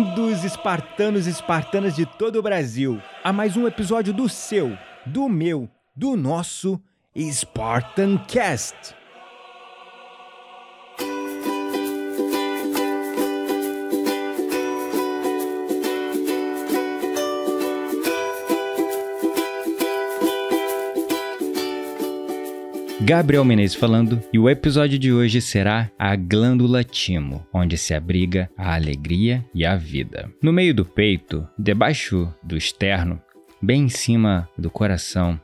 Bem-vindos, espartanos e espartanas de todo o Brasil, a mais um episódio do seu, do meu, do nosso Spartan Cast. Gabriel Menezes falando, e o episódio de hoje será a glândula timo, onde se abriga a alegria e a vida. No meio do peito, debaixo do externo, bem em cima do coração,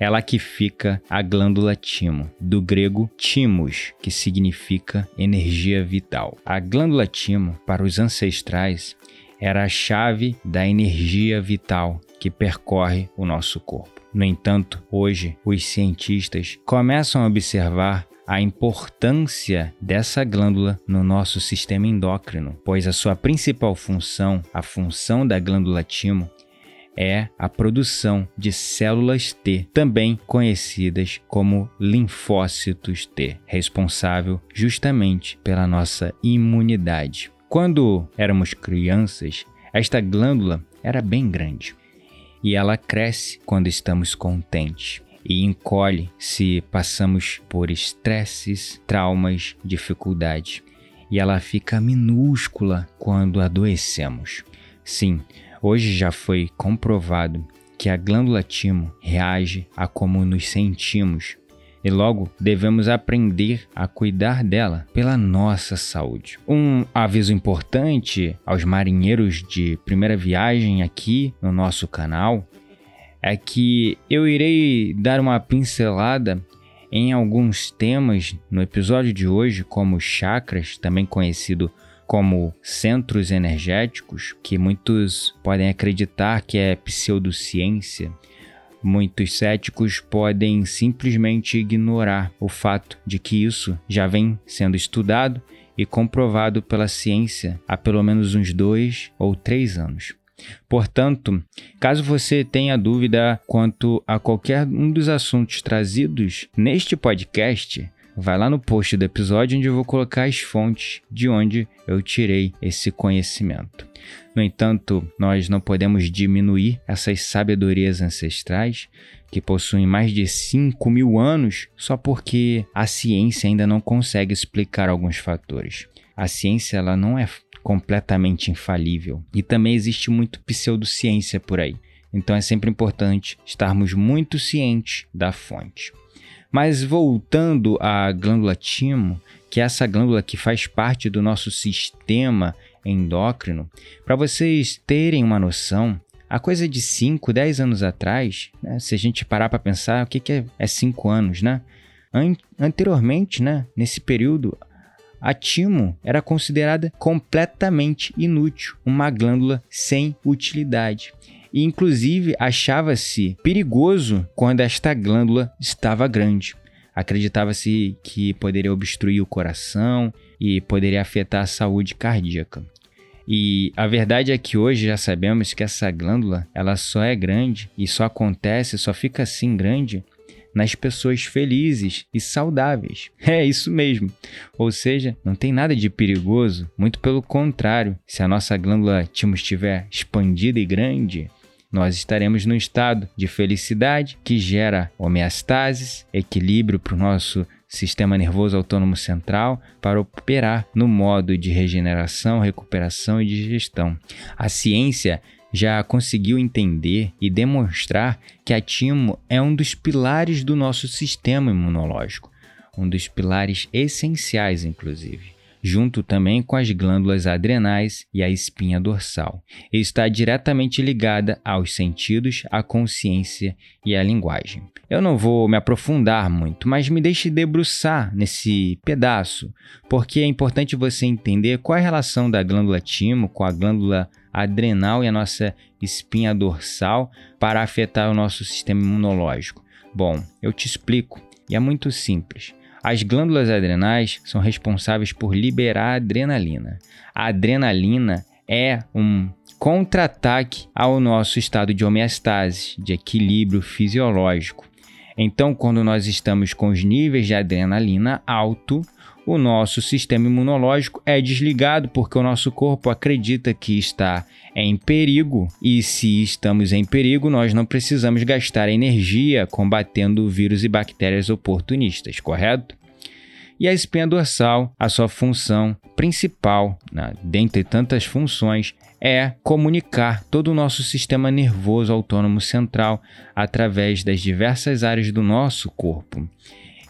é lá que fica a glândula timo, do grego timos, que significa energia vital. A glândula timo, para os ancestrais, era a chave da energia vital que percorre o nosso corpo. No entanto, hoje os cientistas começam a observar a importância dessa glândula no nosso sistema endócrino, pois a sua principal função, a função da glândula timo, é a produção de células T, também conhecidas como linfócitos T, responsável justamente pela nossa imunidade. Quando éramos crianças, esta glândula era bem grande e ela cresce quando estamos contentes e encolhe se passamos por estresses, traumas, dificuldades. E ela fica minúscula quando adoecemos. Sim, hoje já foi comprovado que a glândula timo reage a como nos sentimos e logo devemos aprender a cuidar dela pela nossa saúde. Um aviso importante aos marinheiros de primeira viagem aqui no nosso canal é que eu irei dar uma pincelada em alguns temas no episódio de hoje, como chakras, também conhecido como centros energéticos, que muitos podem acreditar que é pseudociência Muitos céticos podem simplesmente ignorar o fato de que isso já vem sendo estudado e comprovado pela ciência há pelo menos uns dois ou três anos. Portanto, caso você tenha dúvida quanto a qualquer um dos assuntos trazidos neste podcast, vai lá no post do episódio onde eu vou colocar as fontes de onde eu tirei esse conhecimento. No entanto, nós não podemos diminuir essas sabedorias ancestrais que possuem mais de 5 mil anos só porque a ciência ainda não consegue explicar alguns fatores. A ciência ela não é completamente infalível e também existe muito pseudociência por aí. Então é sempre importante estarmos muito cientes da fonte. Mas voltando à glândula timo, que é essa glândula que faz parte do nosso sistema endócrino, para vocês terem uma noção, a coisa de 5, 10 anos atrás, né, se a gente parar para pensar, o que, que é 5 anos, né? An anteriormente, né, nesse período, a timo era considerada completamente inútil, uma glândula sem utilidade e inclusive achava-se perigoso quando esta glândula estava grande. Acreditava-se que poderia obstruir o coração e poderia afetar a saúde cardíaca. E a verdade é que hoje já sabemos que essa glândula, ela só é grande e só acontece, só fica assim grande nas pessoas felizes e saudáveis. É isso mesmo. Ou seja, não tem nada de perigoso, muito pelo contrário. Se a nossa glândula timo estiver expandida e grande, nós estaremos num estado de felicidade que gera homeostase, equilíbrio para o nosso sistema nervoso autônomo central para operar no modo de regeneração, recuperação e digestão. A ciência já conseguiu entender e demonstrar que a timo é um dos pilares do nosso sistema imunológico, um dos pilares essenciais, inclusive. Junto também com as glândulas adrenais e a espinha dorsal, e está diretamente ligada aos sentidos, à consciência e à linguagem. Eu não vou me aprofundar muito, mas me deixe debruçar nesse pedaço, porque é importante você entender qual é a relação da glândula timo com a glândula adrenal e a nossa espinha dorsal para afetar o nosso sistema imunológico. Bom, eu te explico, e é muito simples. As glândulas adrenais são responsáveis por liberar adrenalina. A adrenalina é um contra-ataque ao nosso estado de homeostase, de equilíbrio fisiológico. Então, quando nós estamos com os níveis de adrenalina alto, o nosso sistema imunológico é desligado porque o nosso corpo acredita que está em perigo e se estamos em perigo, nós não precisamos gastar energia combatendo vírus e bactérias oportunistas, correto? E a espinha dorsal, a sua função principal, né, dentre tantas funções, é comunicar todo o nosso sistema nervoso autônomo central através das diversas áreas do nosso corpo.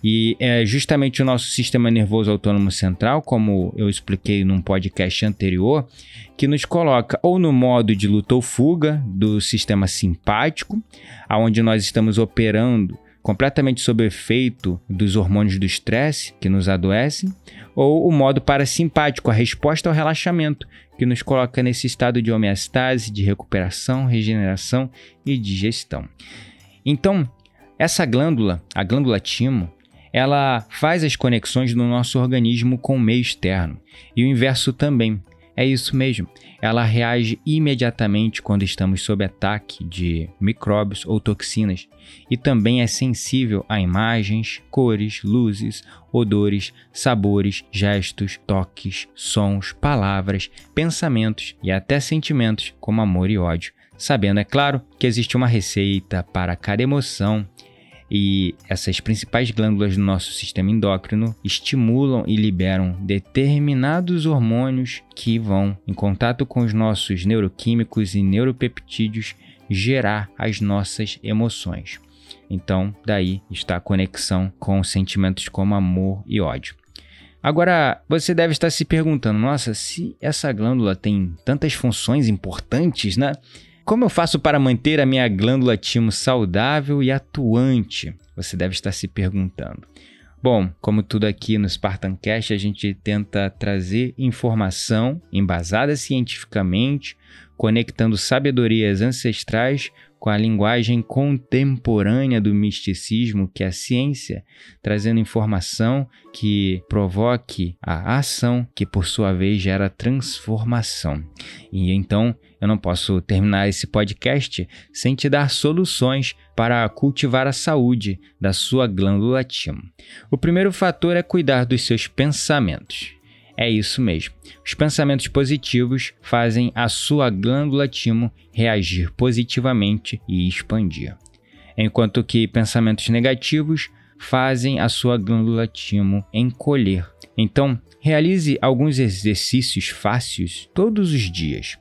E é justamente o nosso sistema nervoso autônomo central, como eu expliquei num podcast anterior, que nos coloca ou no modo de luta ou fuga do sistema simpático, aonde nós estamos operando completamente sob efeito dos hormônios do estresse que nos adoecem, ou o modo parasimpático, a resposta ao relaxamento, que nos coloca nesse estado de homeostase, de recuperação, regeneração e digestão. Então, essa glândula, a glândula timo, ela faz as conexões do nosso organismo com o meio externo e o inverso também. É isso mesmo. Ela reage imediatamente quando estamos sob ataque de micróbios ou toxinas e também é sensível a imagens, cores, luzes, odores, sabores, gestos, toques, sons, palavras, pensamentos e até sentimentos como amor e ódio. Sabendo, é claro, que existe uma receita para cada emoção e essas principais glândulas do nosso sistema endócrino estimulam e liberam determinados hormônios que vão, em contato com os nossos neuroquímicos e neuropeptídeos, gerar as nossas emoções. Então, daí está a conexão com sentimentos como amor e ódio. Agora, você deve estar se perguntando: nossa, se essa glândula tem tantas funções importantes, né? Como eu faço para manter a minha glândula timo saudável e atuante? Você deve estar se perguntando. Bom, como tudo aqui no Spartancast, a gente tenta trazer informação embasada cientificamente, conectando sabedorias ancestrais com a linguagem contemporânea do misticismo, que é a ciência, trazendo informação que provoque a ação, que por sua vez gera transformação. E então eu não posso terminar esse podcast sem te dar soluções para cultivar a saúde da sua glândula timo. O primeiro fator é cuidar dos seus pensamentos. É isso mesmo. Os pensamentos positivos fazem a sua glândula timo reagir positivamente e expandir, enquanto que pensamentos negativos fazem a sua glândula timo encolher. Então, realize alguns exercícios fáceis todos os dias.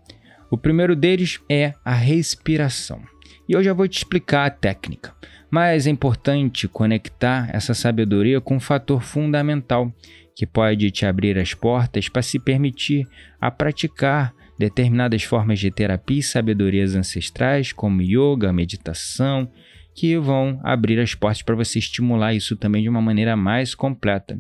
O primeiro deles é a respiração. E eu já vou te explicar a técnica, mas é importante conectar essa sabedoria com um fator fundamental que pode te abrir as portas para se permitir a praticar determinadas formas de terapia e sabedorias ancestrais, como yoga, meditação, que vão abrir as portas para você estimular isso também de uma maneira mais completa.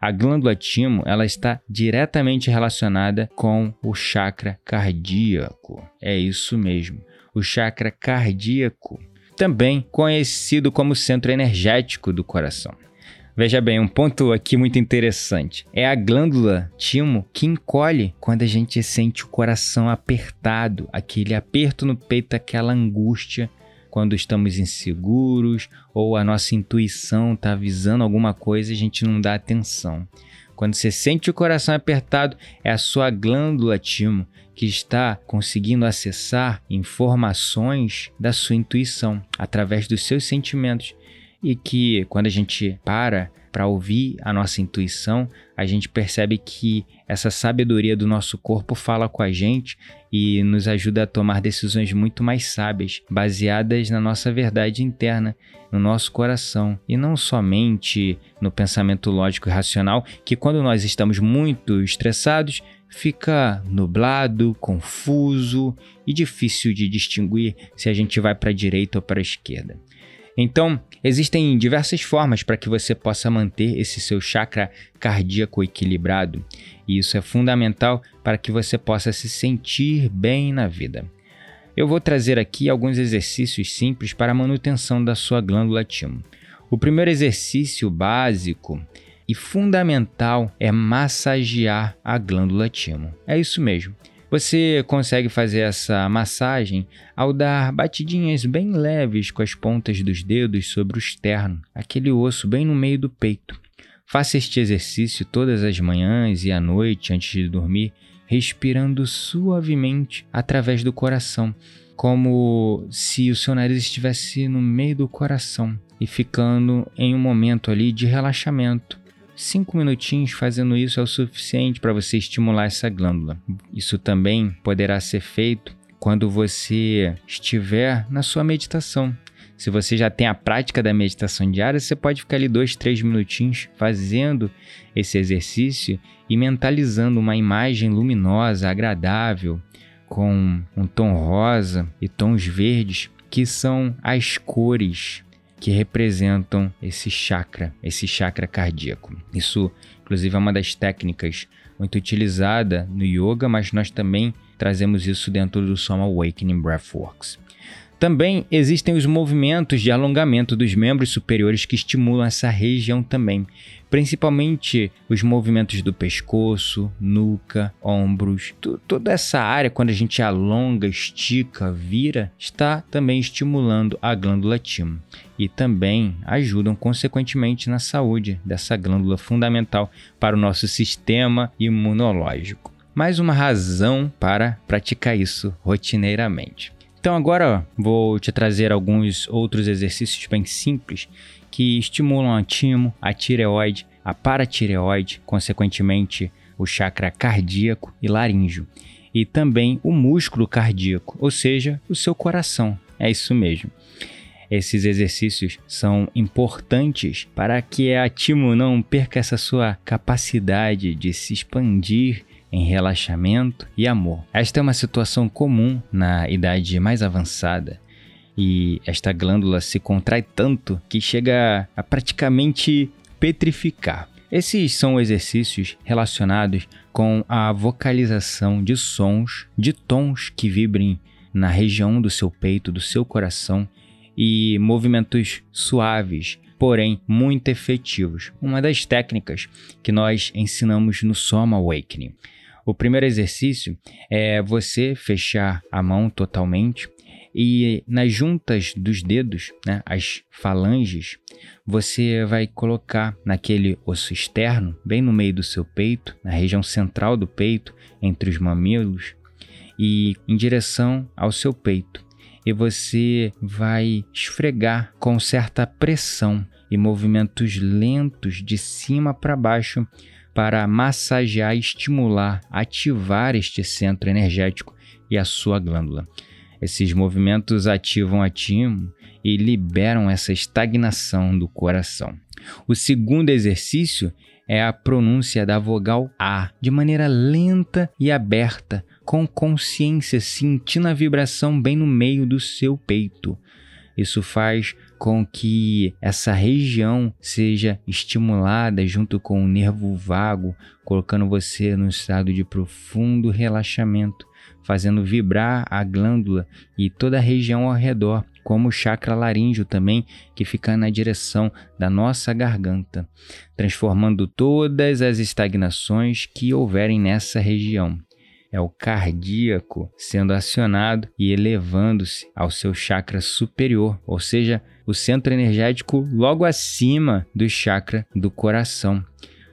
A glândula timo, ela está diretamente relacionada com o chakra cardíaco. É isso mesmo, o chakra cardíaco, também conhecido como centro energético do coração. Veja bem, um ponto aqui muito interessante. É a glândula timo que encolhe quando a gente sente o coração apertado, aquele aperto no peito, aquela angústia quando estamos inseguros ou a nossa intuição está avisando alguma coisa e a gente não dá atenção. Quando você sente o coração apertado, é a sua glândula timo que está conseguindo acessar informações da sua intuição através dos seus sentimentos e que quando a gente para para ouvir a nossa intuição, a gente percebe que essa sabedoria do nosso corpo fala com a gente e nos ajuda a tomar decisões muito mais sábias, baseadas na nossa verdade interna, no nosso coração e não somente no pensamento lógico e racional, que quando nós estamos muito estressados, fica nublado, confuso e difícil de distinguir se a gente vai para a direita ou para a esquerda. Então, existem diversas formas para que você possa manter esse seu chakra cardíaco equilibrado, e isso é fundamental para que você possa se sentir bem na vida. Eu vou trazer aqui alguns exercícios simples para a manutenção da sua glândula timo. O primeiro exercício básico e fundamental é massagear a glândula timo. É isso mesmo. Você consegue fazer essa massagem ao dar batidinhas bem leves com as pontas dos dedos sobre o externo, aquele osso bem no meio do peito. Faça este exercício todas as manhãs e à noite antes de dormir, respirando suavemente através do coração, como se o seu nariz estivesse no meio do coração e ficando em um momento ali de relaxamento Cinco minutinhos fazendo isso é o suficiente para você estimular essa glândula. Isso também poderá ser feito quando você estiver na sua meditação. Se você já tem a prática da meditação diária, você pode ficar ali dois, três minutinhos fazendo esse exercício e mentalizando uma imagem luminosa, agradável, com um tom rosa e tons verdes, que são as cores que representam esse chakra, esse chakra cardíaco. Isso, inclusive, é uma das técnicas muito utilizada no yoga, mas nós também trazemos isso dentro do Soma Awakening Breathworks. Também existem os movimentos de alongamento dos membros superiores que estimulam essa região também, principalmente os movimentos do pescoço, nuca, ombros. Toda essa área, quando a gente alonga, estica, vira, está também estimulando a glândula timo e também ajudam consequentemente na saúde dessa glândula fundamental para o nosso sistema imunológico. Mais uma razão para praticar isso rotineiramente. Então agora vou te trazer alguns outros exercícios bem simples que estimulam a timo, a tireoide, a paratireoide, consequentemente o chakra cardíaco e laríngeo, e também o músculo cardíaco, ou seja, o seu coração. É isso mesmo. Esses exercícios são importantes para que a timo não perca essa sua capacidade de se expandir em relaxamento e amor. Esta é uma situação comum na idade mais avançada e esta glândula se contrai tanto que chega a praticamente petrificar. Esses são exercícios relacionados com a vocalização de sons, de tons que vibrem na região do seu peito, do seu coração e movimentos suaves porém muito efetivos. Uma das técnicas que nós ensinamos no Soma Awakening. O primeiro exercício é você fechar a mão totalmente e nas juntas dos dedos, né, as falanges, você vai colocar naquele osso externo, bem no meio do seu peito, na região central do peito, entre os mamilos, e em direção ao seu peito. E você vai esfregar com certa pressão e movimentos lentos de cima para baixo para massagear, estimular, ativar este centro energético e a sua glândula. Esses movimentos ativam a timo e liberam essa estagnação do coração. O segundo exercício é a pronúncia da vogal A de maneira lenta e aberta, com consciência, sentindo a vibração bem no meio do seu peito. Isso faz com que essa região seja estimulada junto com o nervo vago, colocando você no estado de profundo relaxamento, fazendo vibrar a glândula e toda a região ao redor, como o chakra laríngeo também, que fica na direção da nossa garganta, transformando todas as estagnações que houverem nessa região. É o cardíaco sendo acionado e elevando-se ao seu chakra superior, ou seja, o centro energético logo acima do chakra do coração.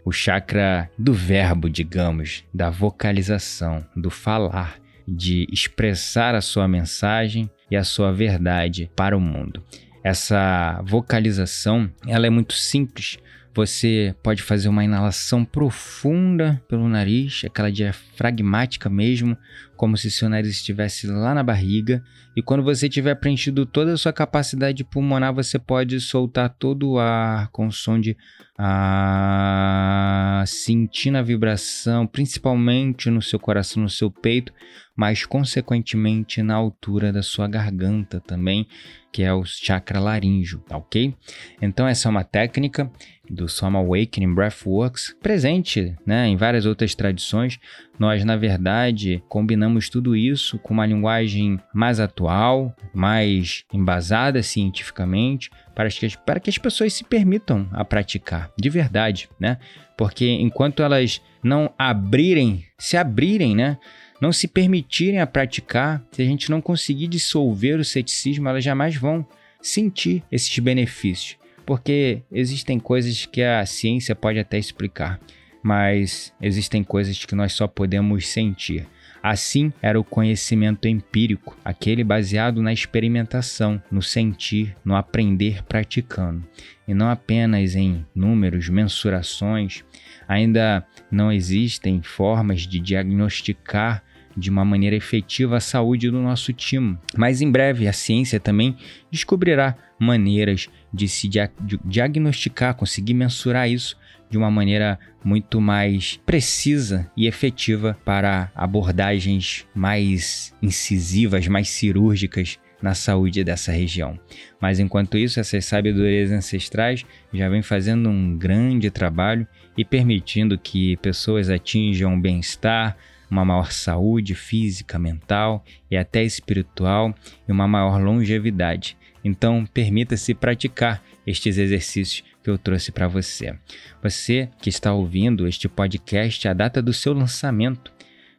O chakra do verbo, digamos, da vocalização, do falar, de expressar a sua mensagem e a sua verdade para o mundo. essa vocalização, ela é muito simples. Você pode fazer uma inalação profunda pelo nariz, aquela diafragmática mesmo, como se seu nariz estivesse lá na barriga. E quando você tiver preenchido toda a sua capacidade pulmonar, você pode soltar todo o ar com o som de ah, sentindo a vibração, principalmente no seu coração, no seu peito, mas consequentemente na altura da sua garganta também, que é o chakra laríngeo, tá ok? Então essa é uma técnica do Soma Awakening Breathworks, presente né, em várias outras tradições. Nós, na verdade, combinamos tudo isso com uma linguagem mais atual, mais embasada cientificamente, para que, para que as pessoas se permitam a praticar, de verdade, né? Porque enquanto elas não abrirem, se abrirem, né? Não se permitirem a praticar, se a gente não conseguir dissolver o ceticismo, elas jamais vão sentir esses benefícios porque existem coisas que a ciência pode até explicar, mas existem coisas que nós só podemos sentir. Assim era o conhecimento empírico, aquele baseado na experimentação, no sentir, no aprender praticando, e não apenas em números, mensurações. Ainda não existem formas de diagnosticar de uma maneira efetiva a saúde do nosso time. Mas em breve a ciência também descobrirá maneiras de se dia diagnosticar, conseguir mensurar isso de uma maneira muito mais precisa e efetiva para abordagens mais incisivas, mais cirúrgicas na saúde dessa região. Mas enquanto isso, essas sabedorias ancestrais já vêm fazendo um grande trabalho e permitindo que pessoas atinjam bem-estar, uma maior saúde física, mental e até espiritual e uma maior longevidade. Então, permita-se praticar estes exercícios que eu trouxe para você. Você que está ouvindo este podcast, a data do seu lançamento,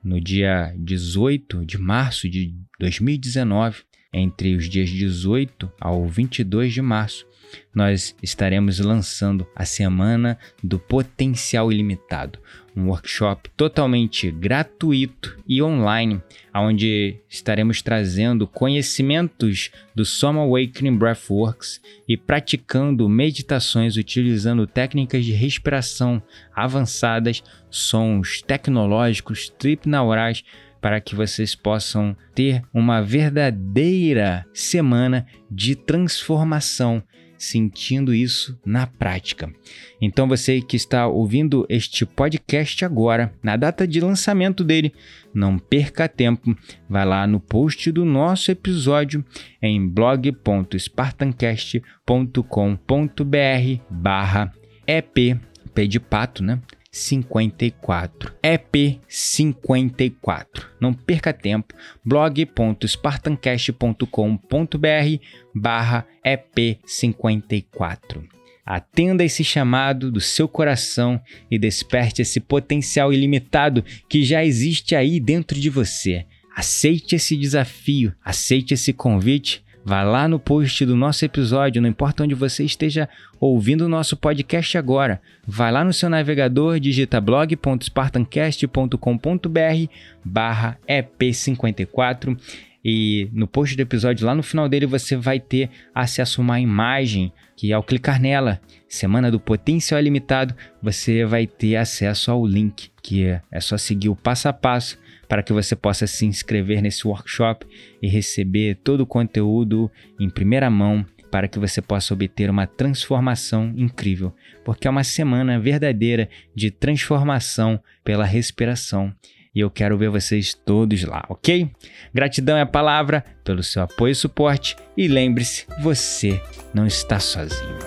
no dia 18 de março de 2019, entre os dias 18 ao 22 de março, nós estaremos lançando a Semana do Potencial Ilimitado, um workshop totalmente gratuito e online, onde estaremos trazendo conhecimentos do Soma Awakening Breathworks e praticando meditações utilizando técnicas de respiração avançadas, sons tecnológicos, tripnaurais para que vocês possam ter uma verdadeira semana de transformação sentindo isso na prática. Então você que está ouvindo este podcast agora, na data de lançamento dele, não perca tempo, vai lá no post do nosso episódio em blog.spartancast.com.br barra EP, P de pato, né? 54. EP 54. Não perca tempo. blog.spartancast.com.br barra EP 54. Atenda esse chamado do seu coração e desperte esse potencial ilimitado que já existe aí dentro de você. Aceite esse desafio, aceite esse convite Vá lá no post do nosso episódio, não importa onde você esteja ouvindo o nosso podcast agora. Vai lá no seu navegador, digita blog.spartancast.com.br barra EP54 e no post do episódio, lá no final dele, você vai ter acesso a uma imagem que ao clicar nela, Semana do Potencial Limitado, você vai ter acesso ao link, que é só seguir o passo a passo para que você possa se inscrever nesse workshop e receber todo o conteúdo em primeira mão para que você possa obter uma transformação incrível, porque é uma semana verdadeira de transformação pela respiração. E eu quero ver vocês todos lá, ok? Gratidão é a palavra pelo seu apoio e suporte. E lembre-se, você não está sozinho.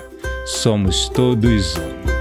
Somos todos um.